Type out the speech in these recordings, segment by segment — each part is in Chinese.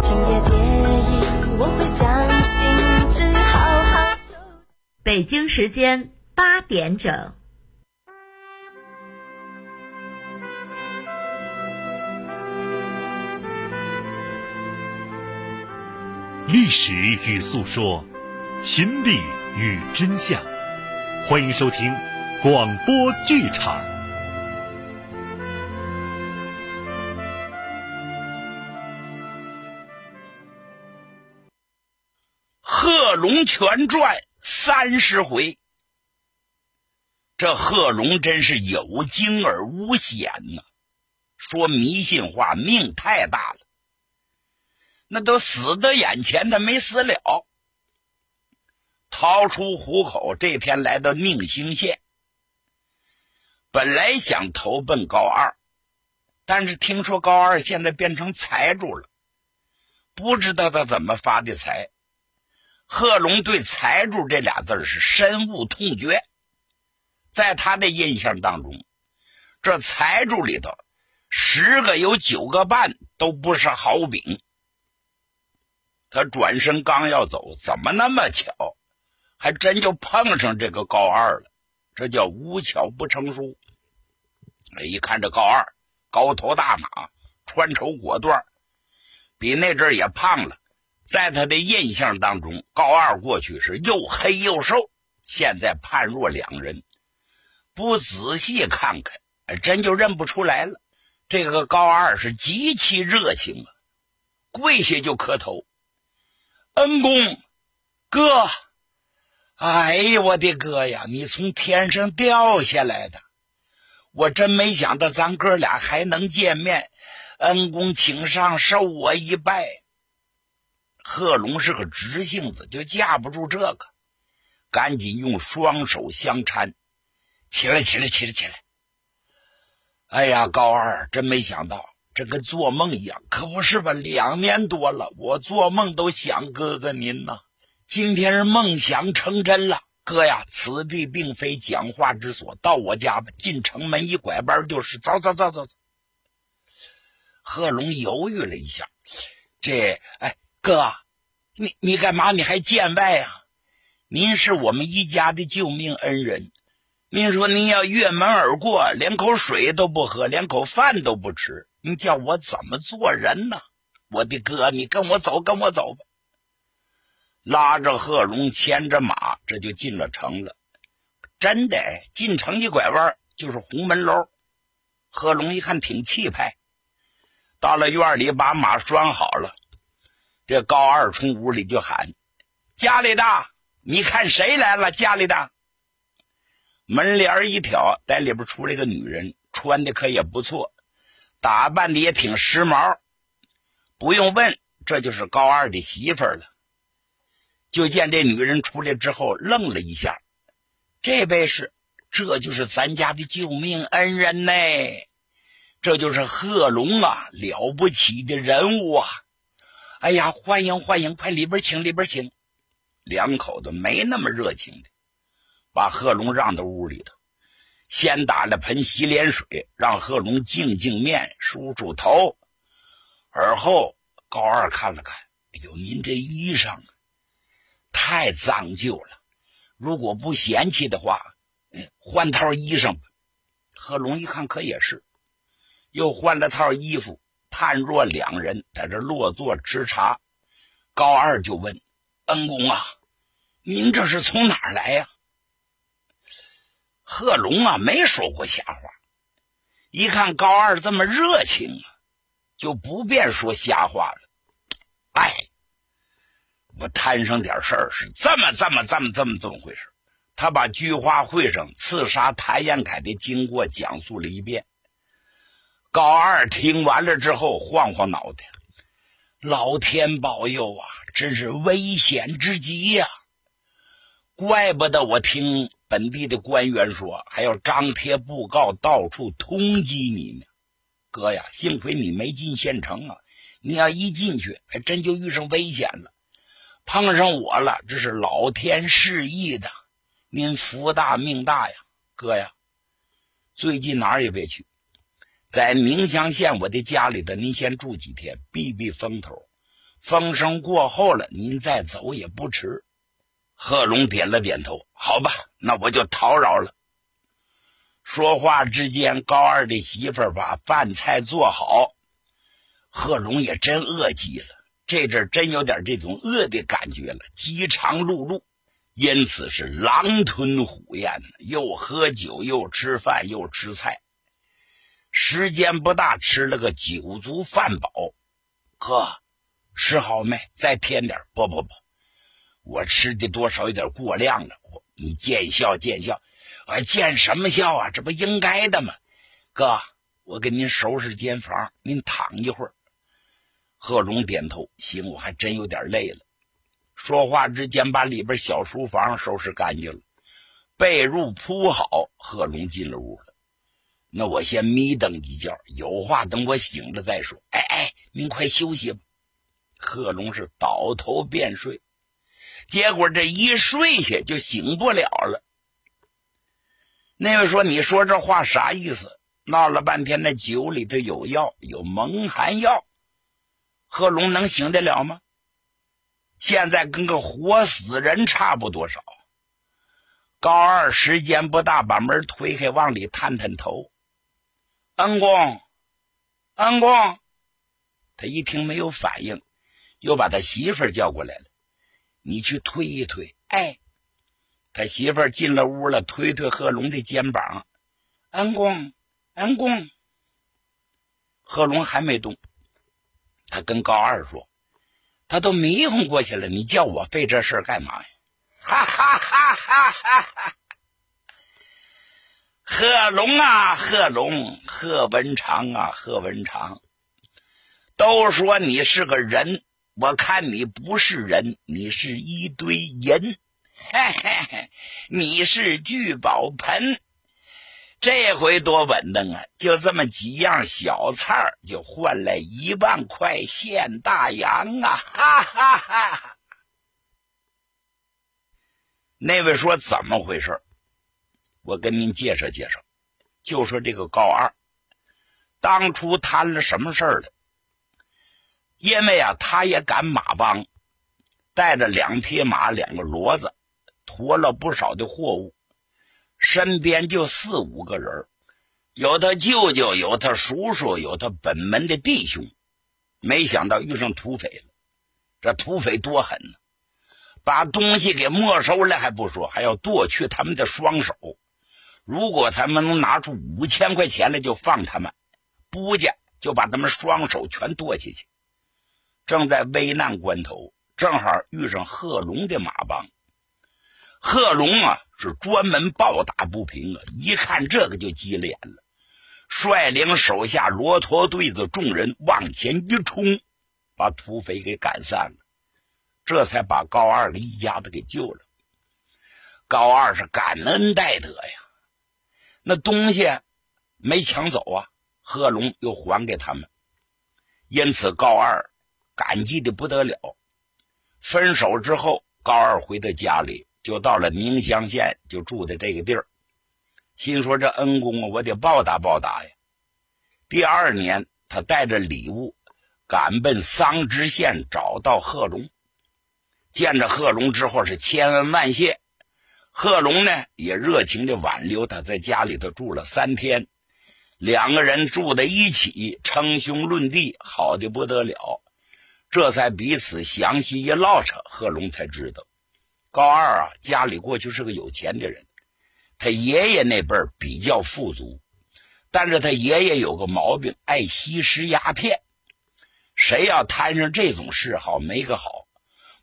请别介意，我会将心事好好收。北京时间八点整。历史与诉说，亲历与真相。欢迎收听广播剧场。《贺龙全传》三十回，这贺龙真是有惊而无险呐！说迷信话，命太大了。那都死在眼前，他没死了。逃出虎口，这天来到宁兴县，本来想投奔高二，但是听说高二现在变成财主了，不知道他怎么发的财。贺龙对“财主”这俩字是深恶痛绝，在他的印象当中，这财主里头十个有九个半都不是好饼。他转身刚要走，怎么那么巧，还真就碰上这个高二了？这叫无巧不成书。一看这高二，高头大马，穿绸裹缎，比那阵也胖了。在他的印象当中，高二过去是又黑又瘦，现在判若两人。不仔细看看，真就认不出来了。这个高二是极其热情啊，跪下就磕头。恩公，哥，哎呀，我的哥呀！你从天上掉下来的，我真没想到咱哥俩还能见面。恩公，请上，受我一拜。贺龙是个直性子，就架不住这个，赶紧用双手相搀，起来，起来，起来，起来！哎呀，高二，真没想到。这跟做梦一样，可不是吧？两年多了，我做梦都想哥哥您呐。今天是梦想成真了，哥呀，此地并非讲话之所，到我家吧。进城门一拐弯就是，走走走走走。贺龙犹豫了一下，这，哎，哥，你你干嘛？你还见外啊？您是我们一家的救命恩人，您说您要越门而过，连口水都不喝，连口饭都不吃。你叫我怎么做人呢？我的哥，你跟我走，跟我走吧。拉着贺龙，牵着马，这就进了城了。真的，进城一拐弯就是红门楼。贺龙一看挺气派，到了院里把马拴好了。这高二冲屋里就喊：“家里的，你看谁来了？家里的。”门帘一挑，在里边出来个女人，穿的可也不错。打扮的也挺时髦，不用问，这就是高二的媳妇了。就见这女人出来之后，愣了一下。这位是，这就是咱家的救命恩人呢，这就是贺龙啊，了不起的人物啊！哎呀，欢迎欢迎，快里边请，里边请。两口子没那么热情的，把贺龙让到屋里头。先打了盆洗脸水，让贺龙净净面、梳梳头。而后高二看了看，哎呦，您这衣裳太脏旧了，如果不嫌弃的话，换套衣裳吧。贺龙一看，可也是，又换了套衣服。判若两人在这落座吃茶，高二就问：“恩公啊，您这是从哪儿来呀？”贺龙啊，没说过瞎话。一看高二这么热情啊，就不便说瞎话了。哎，我摊上点事儿，是这么、这么、这么、这么、这么回事。他把菊花会上刺杀谭延闿的经过讲述了一遍。高二听完了之后，晃晃脑袋：“老天保佑啊，真是危险之极呀！怪不得我听。”本地的官员说还要张贴布告，到处通缉你呢。哥呀，幸亏你没进县城啊！你要一进去，还真就遇上危险了。碰上我了，这是老天示意的。您福大命大呀，哥呀！最近哪儿也别去，在宁乡县我的家里头，您先住几天，避避风头。风声过后了，您再走也不迟。贺龙点了点头，好吧，那我就叨扰了。说话之间，高二的媳妇把饭菜做好，贺龙也真饿极了，这阵真有点这种饿的感觉了，饥肠辘辘，因此是狼吞虎咽，又喝酒，又吃饭，又吃菜，时间不大，吃了个酒足饭饱。哥，吃好没？再添点不不不，我吃的多少有点过量了。我你见笑见笑，我见什么笑啊？这不应该的吗？哥，我给您收拾间房，您躺一会儿。贺龙点头，行，我还真有点累了。说话之间，把里边小书房收拾干净了，被褥铺好，贺龙进了屋了。那我先眯瞪一觉，有话等我醒了再说。哎哎，您快休息吧。贺龙是倒头便睡，结果这一睡下就醒不了了。那位说：“你说这话啥意思？”闹了半天，那酒里头有药，有蒙汗药，贺龙能醒得了吗？现在跟个活死人差不多少。高二时间不大，把门推开，往里探探头。恩公，恩公，他一听没有反应。又把他媳妇儿叫过来了，你去推一推。哎，他媳妇儿进了屋了，推推贺龙的肩膀。恩公，恩公。贺龙还没动，他跟高二说：“他都迷糊过去了，你叫我费这事干嘛呀？”哈哈哈哈哈哈！贺龙啊，贺龙，贺文长啊，贺文长，都说你是个人。我看你不是人，你是一堆银，嘿嘿嘿，你是聚宝盆，这回多稳当啊！就这么几样小菜就换来一万块现大洋啊！哈哈哈！那位说怎么回事？我跟您介绍介绍，就说这个高二，当初摊了什么事儿了？因为啊，他也赶马帮，带着两匹马、两个骡子，驮了不少的货物，身边就四五个人，有他舅舅，有他叔叔，有他本门的弟兄。没想到遇上土匪了，这土匪多狠呢，把东西给没收了还不说，还要剁去他们的双手。如果他们能拿出五千块钱来，就放他们；不家就把他们双手全剁下去。正在危难关头，正好遇上贺龙的马帮。贺龙啊，是专门暴打不平啊！一看这个就急了眼了，率领手下骆驼队子众人往前一冲，把土匪给赶散了，这才把高二的一家子给救了。高二是感恩戴德呀，那东西没抢走啊，贺龙又还给他们，因此高二。感激的不得了。分手之后，高二回到家里，就到了宁乡县，就住在这个地儿。心说：“这恩公啊，我得报答报答呀。”第二年，他带着礼物赶奔桑植县，找到贺龙。见着贺龙之后，是千恩万谢。贺龙呢，也热情的挽留他，在家里头住了三天。两个人住在一起，称兄论弟，好的不得了。这才彼此详细一唠扯，贺龙才知道，高二啊家里过去是个有钱的人，他爷爷那辈儿比较富足，但是他爷爷有个毛病，爱吸食鸦片，谁要摊上这种嗜好，没个好，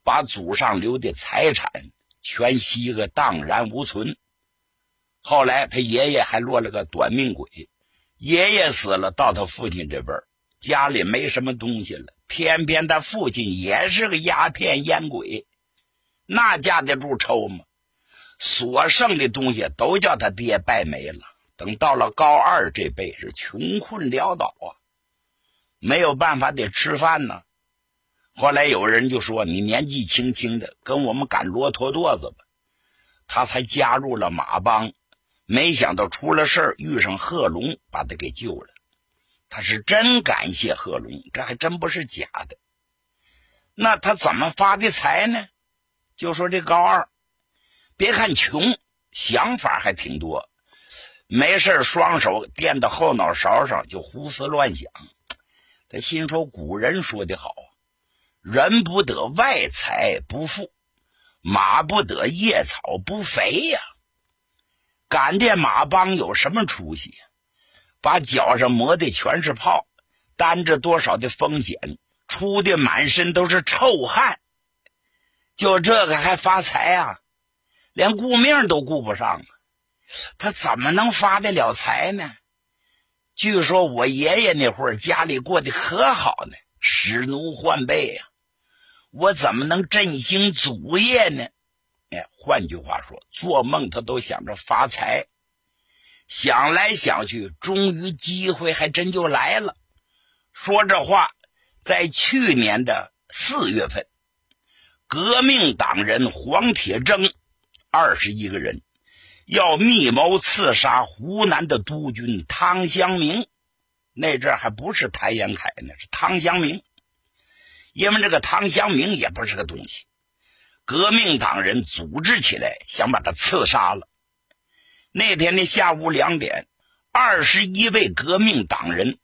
把祖上留的财产全吸个荡然无存。后来他爷爷还落了个短命鬼，爷爷死了，到他父亲这辈，家里没什么东西了。偏偏他父亲也是个鸦片烟鬼，那架得住抽吗？所剩的东西都叫他爹败没了。等到了高二这辈，是穷困潦倒啊，没有办法得吃饭呢。后来有人就说：“你年纪轻轻的，跟我们赶骆驼垛子吧。”他才加入了马帮，没想到出了事遇上贺龙，把他给救了。他是真感谢贺龙，这还真不是假的。那他怎么发的财呢？就说这高二，别看穷，想法还挺多。没事双手垫到后脑勺上就胡思乱想。他心说：“古人说的好啊，人不得外财不富，马不得夜草不肥呀。赶这马帮有什么出息？把脚上磨的全是泡，担着多少的风险，出的满身都是臭汗。就这个还发财啊？连顾命都顾不上啊！他怎么能发得了财呢？据说我爷爷那会儿家里过得可好呢，使奴换辈呀，我怎么能振兴祖业呢？哎，换句话说，做梦他都想着发财。想来想去，终于机会还真就来了。说这话，在去年的四月份，革命党人黄铁铮二十一个人要密谋刺杀湖南的督军汤湘明。那阵还不是谭延闿呢，是汤湘明。因为这个汤湘明也不是个东西，革命党人组织起来想把他刺杀了。那天的下午两点，二十一位革命党人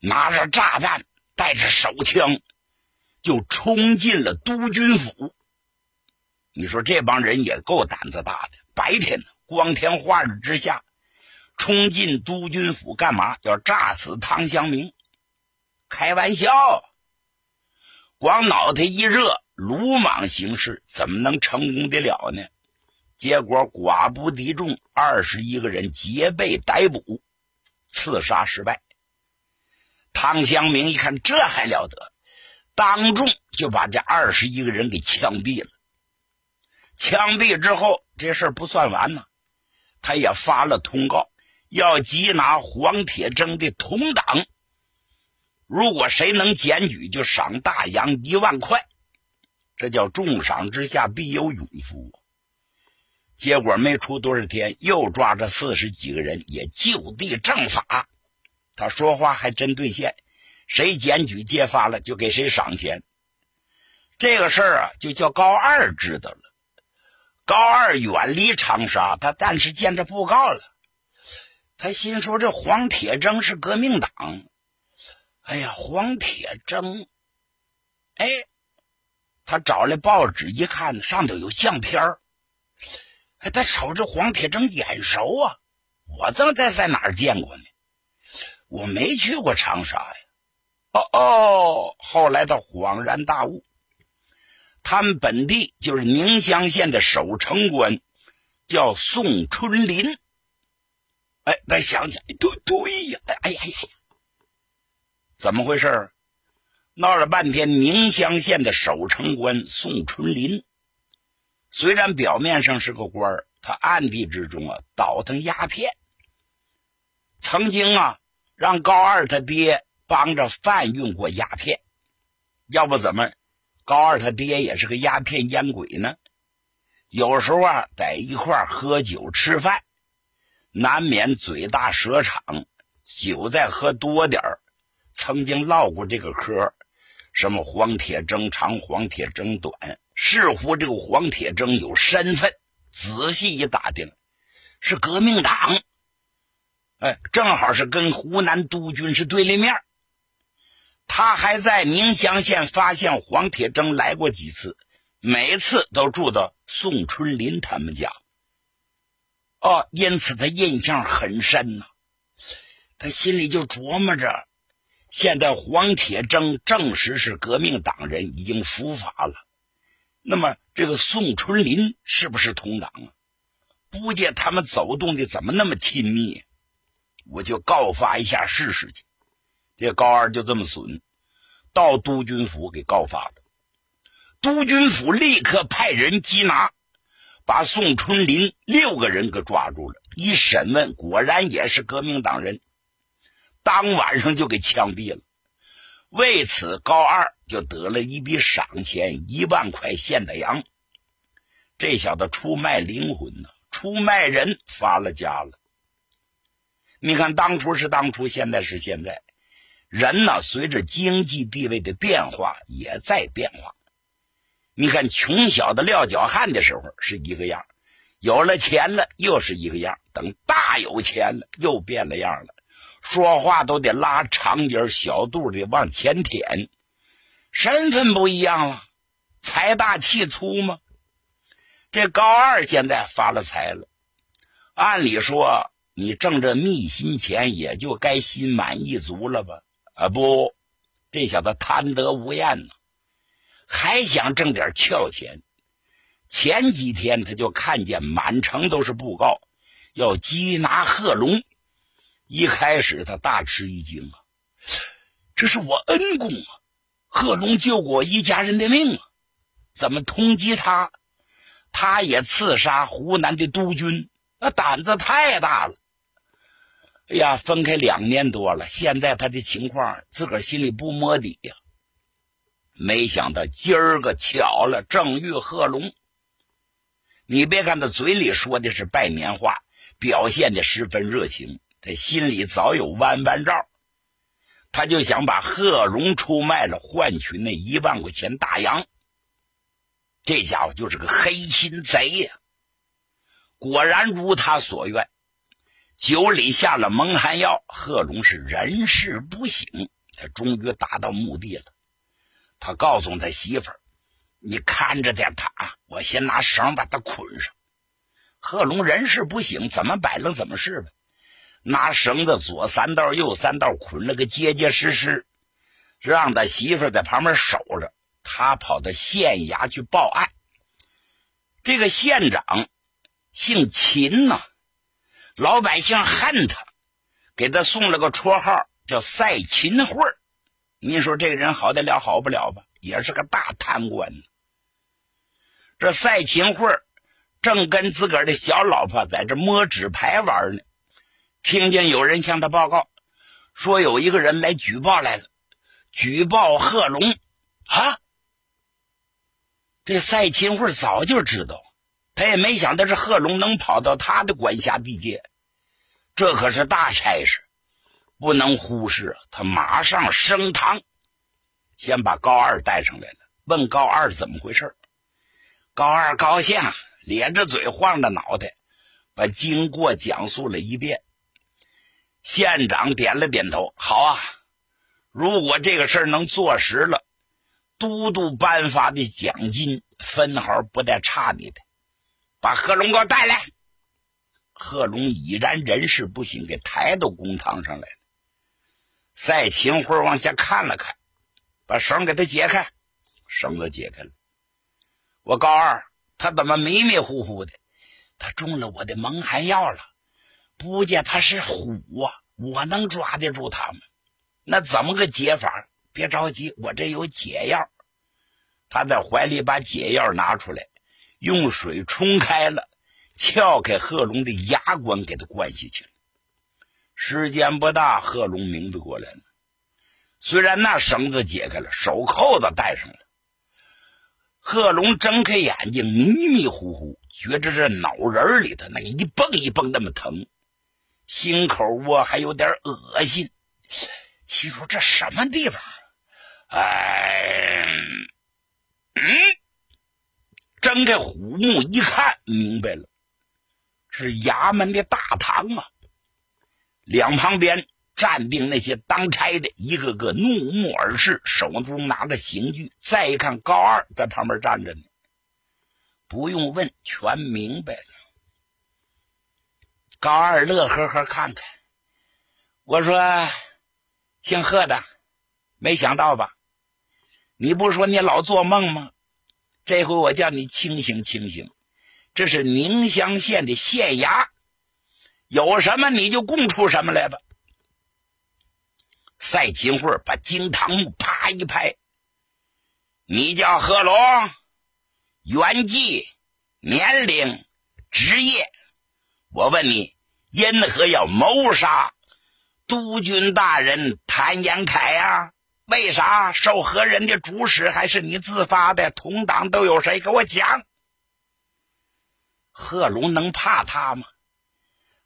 拿着炸弹，带着手枪，就冲进了督军府。你说这帮人也够胆子大的！白天光天化日之下，冲进督军府干嘛？要炸死汤湘明？开玩笑！光脑袋一热，鲁莽行事，怎么能成功得了呢？结果寡不敌众，二十一个人皆被逮捕，刺杀失败。汤香明一看这还了得，当众就把这二十一个人给枪毙了。枪毙之后，这事儿不算完呢，他也发了通告，要缉拿黄铁铮的同党。如果谁能检举，就赏大洋一万块。这叫重赏之下必有勇夫。结果没出多少天，又抓着四十几个人，也就地正法。他说话还真兑现，谁检举揭发了，就给谁赏钱。这个事儿啊，就叫高二知道了。高二远离长沙，他但是见着布告了。他心说：“这黄铁铮是革命党。”哎呀，黄铁铮！哎，他找来报纸一看，上头有相片儿。他瞅着黄铁铮眼熟啊！我正在在哪儿见过呢？我没去过长沙呀。哦哦，后来他恍然大悟，他们本地就是宁乡县的守城官，叫宋春林。哎，他想想，对对呀！哎呀呀，怎么回事？闹了半天，宁乡县的守城官宋春林。虽然表面上是个官，他暗地之中啊倒腾鸦片。曾经啊让高二他爹帮着贩运过鸦片，要不怎么高二他爹也是个鸦片烟鬼呢？有时候啊在一块喝酒吃饭，难免嘴大舌长，酒再喝多点儿。曾经唠过这个嗑，什么黄铁铮长，黄铁铮短。似乎这个黄铁铮有身份，仔细一打听，是革命党。哎，正好是跟湖南督军是对立面。他还在宁乡县发现黄铁铮来过几次，每次都住到宋春林他们家。哦，因此他印象很深呐。他心里就琢磨着，现在黄铁铮证实是革命党人，已经伏法了。那么，这个宋春林是不是同党啊？不见他们走动的怎么那么亲密？我就告发一下试试去。这高二就这么损，到督军府给告发了。督军府立刻派人缉拿，把宋春林六个人给抓住了。一审问，果然也是革命党人。当晚上就给枪毙了。为此，高二。就得了一笔赏钱一万块现大洋，这小子出卖灵魂呢，出卖人发了家了。你看，当初是当初，现在是现在，人呢随着经济地位的变化也在变化。你看，穷小子撂脚汉的时候是一个样，有了钱了又是一个样，等大有钱了又变了样了，说话都得拉长点，小肚得往前舔，身份不一样了，财大气粗吗？这高二现在发了财了，按理说你挣这密心钱也就该心满意足了吧？啊不，这小子贪得无厌呢。还想挣点俏钱，前几天他就看见满城都是布告，要缉拿贺龙。一开始他大吃一惊啊，这是我恩公啊，贺龙救过我一家人的命啊，怎么通缉他？他也刺杀湖南的督军，那胆子太大了。哎呀，分开两年多了，现在他的情况自个儿心里不摸底呀。没想到今儿个巧了，正遇贺龙。你别看他嘴里说的是拜年话，表现的十分热情，他心里早有弯弯招。他就想把贺龙出卖了，换取那一万块钱大洋。这家伙就是个黑心贼呀！果然如他所愿，酒里下了蒙汗药，贺龙是人事不省，他终于达到目的了。他告诉他媳妇儿：“你看着点他啊，我先拿绳把他捆上。”贺龙人事不省，怎么摆弄怎么是呗。拿绳子左三道右三道捆了个结结实实，让他媳妇在旁边守着。他跑到县衙去报案。这个县长姓秦呐，老百姓恨他，给他送了个绰号叫赛秦桧儿。你说这个人好得了好不了吧？也是个大贪官。这赛秦慧正跟自个儿的小老婆在这摸纸牌玩呢，听见有人向他报告，说有一个人来举报来了，举报贺龙啊。这赛秦桧早就知道，他也没想到这贺龙能跑到他的管辖地界，这可是大差事。不能忽视啊！他马上升堂，先把高二带上来了，问高二怎么回事。高二高兴，咧着嘴，晃着脑袋，把经过讲述了一遍。县长点了点头：“好啊，如果这个事儿能做实了，都督颁发的奖金分毫不带差你的。把贺龙给我带来。”贺龙已然人事不省，给抬到公堂上来了。赛秦辉往下看了看，把绳给他解开，绳子解开了。我高二，他怎么迷迷糊糊的？他中了我的蒙汗药了。不见他是虎啊，我能抓得住他吗？那怎么个解法？别着急，我这有解药。他在怀里把解药拿出来，用水冲开了，撬开贺龙的牙关，给他灌下去了。时间不大，贺龙明白过来了。虽然那绳子解开了，手扣子戴上了，贺龙睁开眼睛，迷迷糊糊，觉着这脑仁里头那一蹦一蹦那么疼，心口窝还有点恶心，心说这什么地方？哎，嗯，睁开虎目一看，明白了，是衙门的大堂啊。两旁边站定那些当差的，一个个怒目而视，手中拿着刑具。再一看，高二在旁边站着呢，不用问，全明白了。高二乐呵呵看看，我说：“姓贺的，没想到吧？你不说你老做梦吗？这回我叫你清醒清醒，这是宁乡县的县衙。”有什么你就供出什么来吧。赛金慧把惊堂木啪一拍：“你叫贺龙，原籍、年龄、职业，我问你，因何要谋杀督军大人谭延凯呀？为啥受何人的主使？还是你自发的？同党都有谁？给我讲。贺龙能怕他吗？”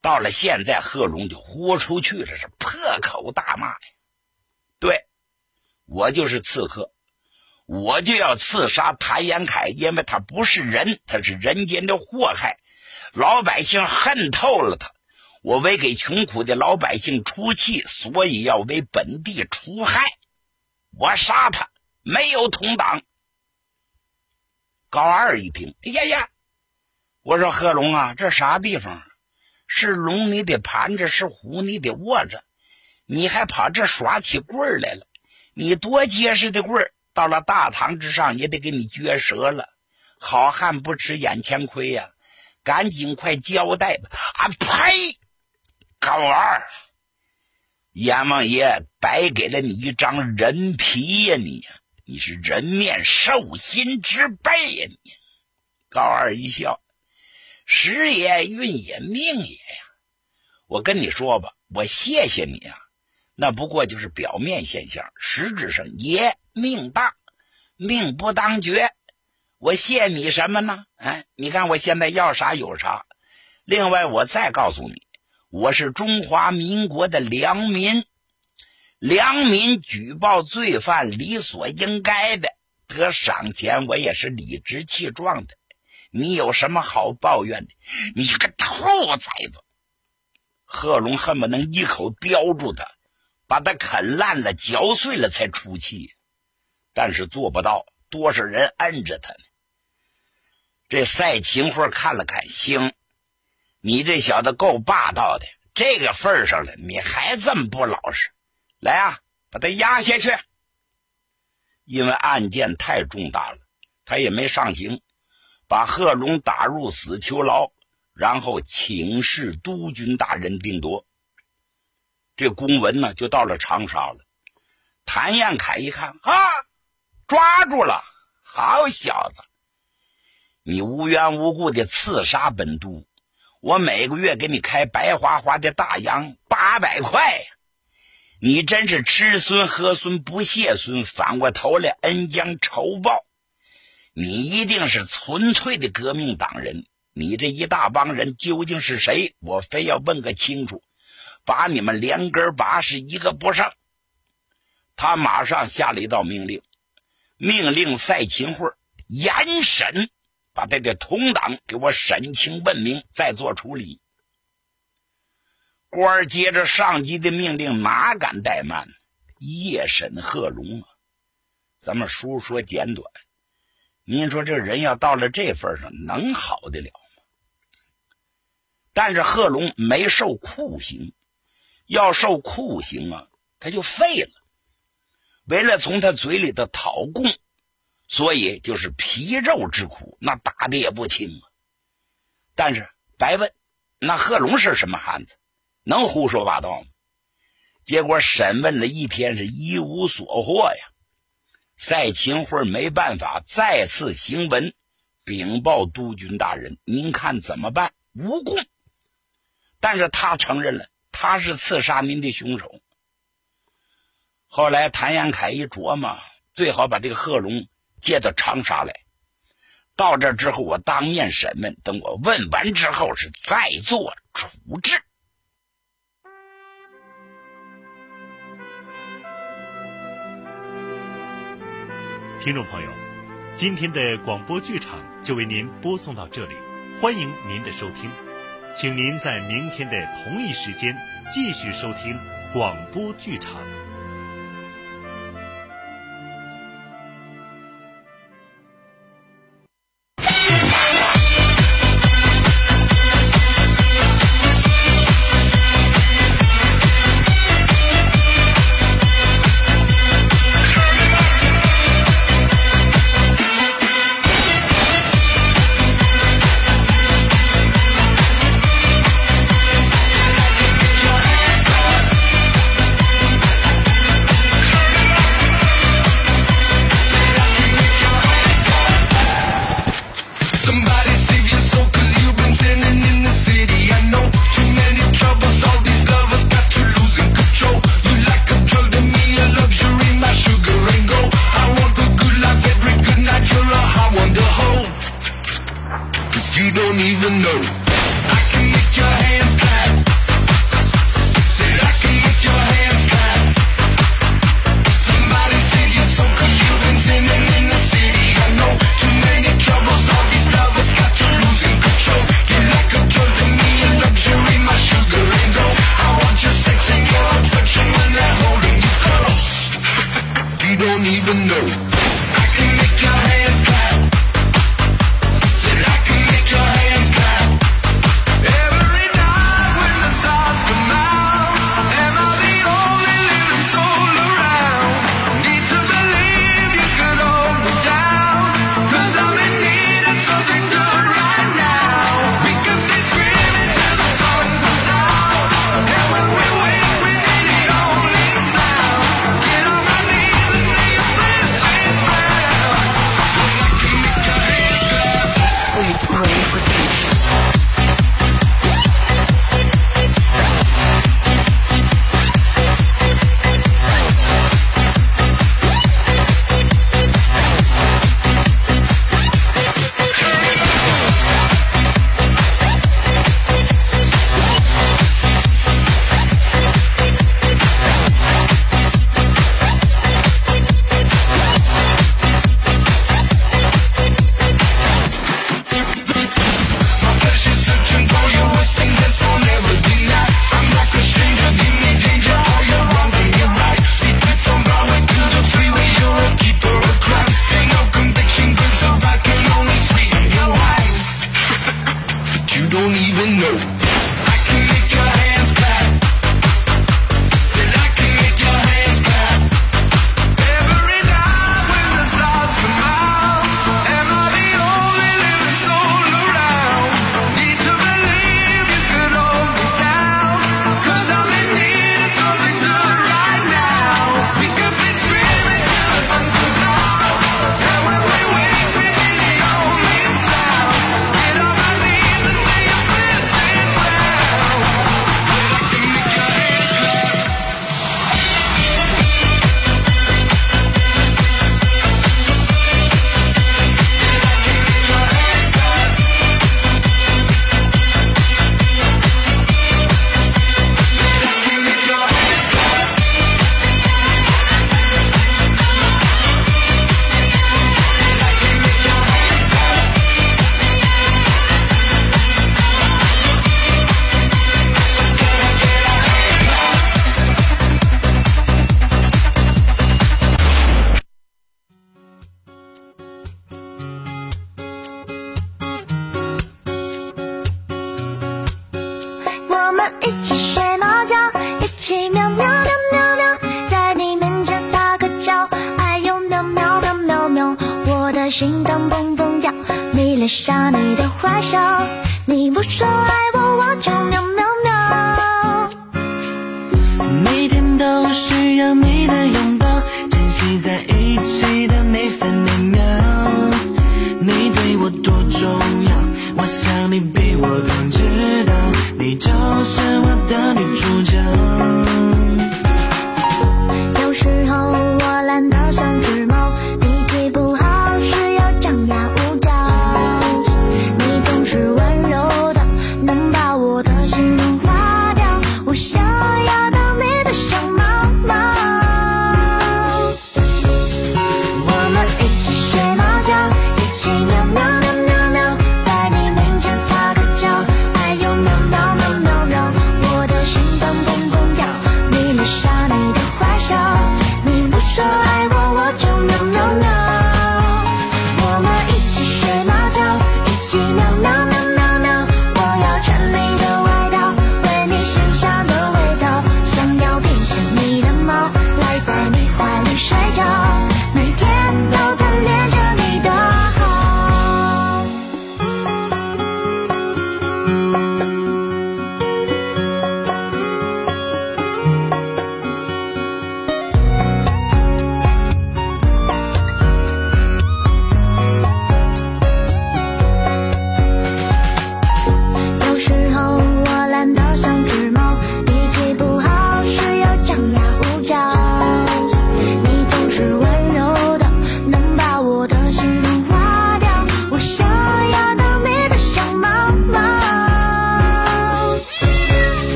到了现在，贺龙就豁出去了，是破口大骂呀！对，我就是刺客，我就要刺杀谭延凯，因为他不是人，他是人间的祸害，老百姓恨透了他。我为给穷苦的老百姓出气，所以要为本地除害。我杀他，没有同党。高二一听，哎呀呀！我说贺龙啊，这啥地方？是龙你得盘着，是虎你得卧着，你还跑这耍起棍儿来了？你多结实的棍儿！到了大堂之上，也得给你撅折了。好汉不吃眼前亏呀，赶紧快交代吧！啊呸！高二，阎王爷白给了你一张人皮呀！你呀，你是人面兽心之辈呀！你，高二一笑，时也运也命也呀！我跟你说吧，我谢谢你啊。那不过就是表面现象，实质上爷命大，命不当绝。我谢你什么呢？哎，你看我现在要啥有啥。另外，我再告诉你，我是中华民国的良民，良民举报罪犯理所应该的，得赏钱我也是理直气壮的。你有什么好抱怨的？你个兔崽子！贺龙恨不能一口叼住他。把他啃烂了、嚼碎了才出气，但是做不到，多少人摁着他呢？这赛秦桧看了看，行，你这小子够霸道的，这个份上了，你还这么不老实？来啊，把他押下去！因为案件太重大了，他也没上刑，把贺龙打入死囚牢，然后请示督军大人定夺。这公文呢，就到了长沙了。谭延闿一看，啊，抓住了！好小子，你无缘无故的刺杀本督，我每个月给你开白花花的大洋八百块！你真是吃孙喝孙不谢孙，反过头来恩将仇报。你一定是纯粹的革命党人。你这一大帮人究竟是谁？我非要问个清楚。把你们连根拔，是一个不剩。他马上下了一道命令，命令赛秦桧严审，把他的同党给我审清问明，再做处理。官儿接着上级的命令，哪敢怠慢？夜审贺龙啊！咱们书说简短，您说这人要到了这份上，能好得了吗？但是贺龙没受酷刑。要受酷刑啊，他就废了。为了从他嘴里头讨供，所以就是皮肉之苦，那打的也不轻啊。但是白问，那贺龙是什么汉子，能胡说八道吗？结果审问了一天，是一无所获呀。赛秦桧没办法，再次行文禀报督军大人，您看怎么办？无供，但是他承认了。他是刺杀您的凶手。后来谭延闿一琢磨，最好把这个贺龙接到长沙来。到这之后，我当面审问，等我问完之后，是再做处置。听众朋友，今天的广播剧场就为您播送到这里，欢迎您的收听。请您在明天的同一时间继续收听广播剧场。